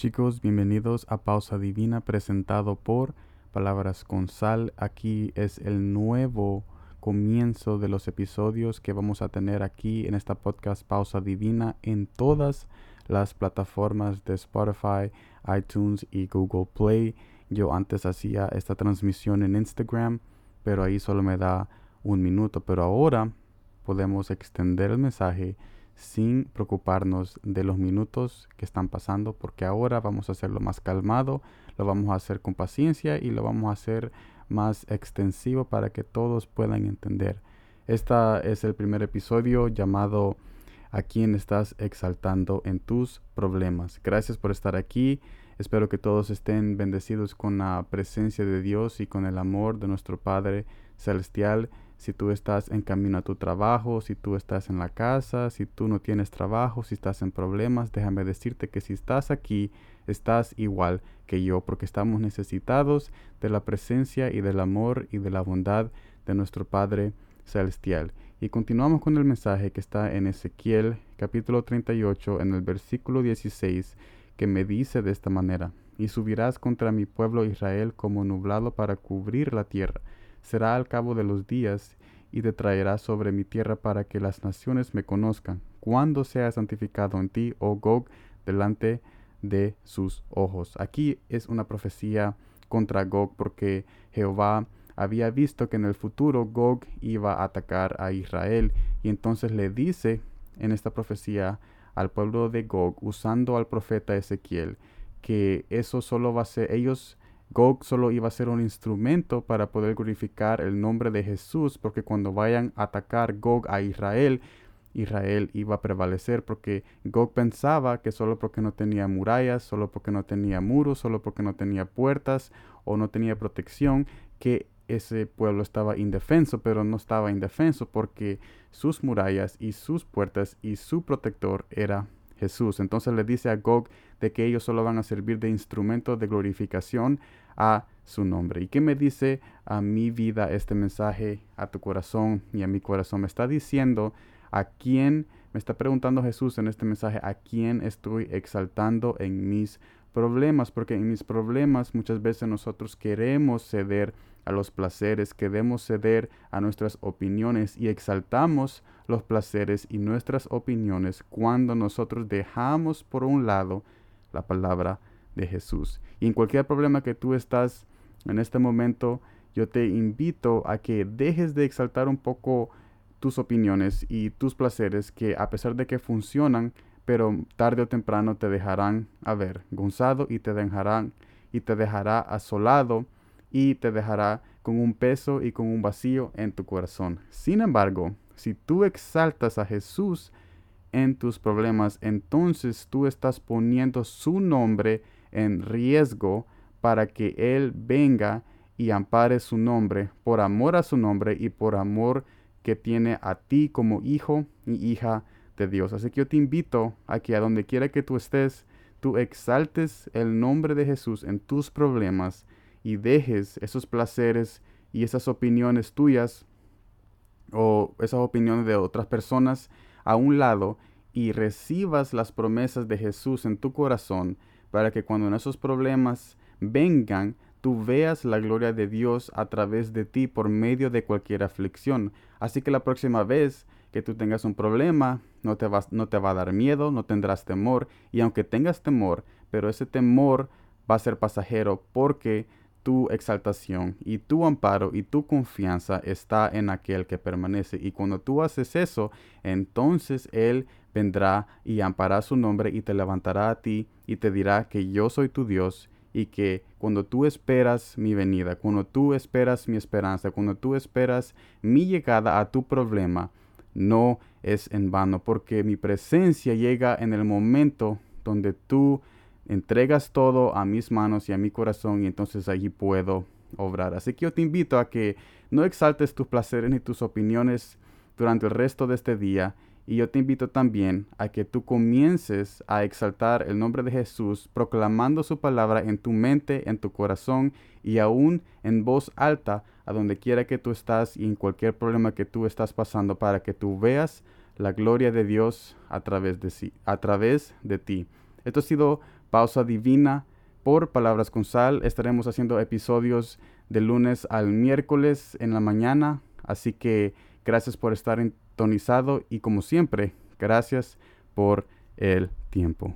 Chicos, bienvenidos a Pausa Divina presentado por Palabras con Sal. Aquí es el nuevo comienzo de los episodios que vamos a tener aquí en esta podcast Pausa Divina en todas las plataformas de Spotify, iTunes y Google Play. Yo antes hacía esta transmisión en Instagram, pero ahí solo me da un minuto. Pero ahora podemos extender el mensaje sin preocuparnos de los minutos que están pasando, porque ahora vamos a hacerlo más calmado, lo vamos a hacer con paciencia y lo vamos a hacer más extensivo para que todos puedan entender. Este es el primer episodio llamado a quién estás exaltando en tus problemas. Gracias por estar aquí. Espero que todos estén bendecidos con la presencia de Dios y con el amor de nuestro Padre Celestial si tú estás en camino a tu trabajo, si tú estás en la casa, si tú no tienes trabajo, si estás en problemas, déjame decirte que si estás aquí, estás igual que yo, porque estamos necesitados de la presencia y del amor y de la bondad de nuestro Padre Celestial. Y continuamos con el mensaje que está en Ezequiel capítulo 38 en el versículo 16 que me dice de esta manera, y subirás contra mi pueblo Israel como nublado para cubrir la tierra será al cabo de los días, y te traerá sobre mi tierra para que las naciones me conozcan, cuando sea santificado en ti, oh Gog, delante de sus ojos. Aquí es una profecía contra Gog, porque Jehová había visto que en el futuro Gog iba a atacar a Israel, y entonces le dice en esta profecía al pueblo de Gog, usando al profeta Ezequiel, que eso solo va a ser, ellos Gog solo iba a ser un instrumento para poder glorificar el nombre de Jesús, porque cuando vayan a atacar Gog a Israel, Israel iba a prevalecer, porque Gog pensaba que solo porque no tenía murallas, solo porque no tenía muros, solo porque no tenía puertas o no tenía protección, que ese pueblo estaba indefenso, pero no estaba indefenso porque sus murallas y sus puertas y su protector era Jesús. Entonces le dice a Gog de que ellos solo van a servir de instrumento de glorificación a su nombre. ¿Y qué me dice a mi vida este mensaje, a tu corazón y a mi corazón? Me está diciendo a quién, me está preguntando Jesús en este mensaje, a quién estoy exaltando en mis problemas, porque en mis problemas muchas veces nosotros queremos ceder a los placeres, queremos ceder a nuestras opiniones y exaltamos los placeres y nuestras opiniones cuando nosotros dejamos por un lado la palabra de Jesús. Y en cualquier problema que tú estás en este momento, yo te invito a que dejes de exaltar un poco tus opiniones y tus placeres que a pesar de que funcionan, pero tarde o temprano te dejarán avergonzado y te dejarán y te dejará asolado y te dejará con un peso y con un vacío en tu corazón. Sin embargo, si tú exaltas a Jesús en tus problemas, entonces tú estás poniendo su nombre en riesgo para que Él venga y ampare su nombre por amor a su nombre y por amor que tiene a ti como hijo y hija de Dios. Así que yo te invito a que a donde quiera que tú estés, tú exaltes el nombre de Jesús en tus problemas y dejes esos placeres y esas opiniones tuyas o esas opiniones de otras personas a un lado y recibas las promesas de Jesús en tu corazón para que cuando esos problemas vengan, tú veas la gloria de Dios a través de ti por medio de cualquier aflicción. Así que la próxima vez que tú tengas un problema, no te, vas, no te va a dar miedo, no tendrás temor. Y aunque tengas temor, pero ese temor va a ser pasajero porque tu exaltación y tu amparo y tu confianza está en aquel que permanece. Y cuando tú haces eso, entonces Él vendrá y ampará su nombre y te levantará a ti y te dirá que yo soy tu Dios y que cuando tú esperas mi venida, cuando tú esperas mi esperanza, cuando tú esperas mi llegada a tu problema, no es en vano, porque mi presencia llega en el momento donde tú entregas todo a mis manos y a mi corazón y entonces allí puedo obrar. Así que yo te invito a que no exaltes tus placeres ni tus opiniones durante el resto de este día y yo te invito también a que tú comiences a exaltar el nombre de Jesús, proclamando su palabra en tu mente, en tu corazón y aún en voz alta a donde quiera que tú estás y en cualquier problema que tú estás pasando para que tú veas la gloria de Dios a través de, sí, a través de ti. Esto ha sido Pausa Divina por Palabras con Sal. Estaremos haciendo episodios de lunes al miércoles en la mañana. Así que gracias por estar y como siempre, gracias por el tiempo.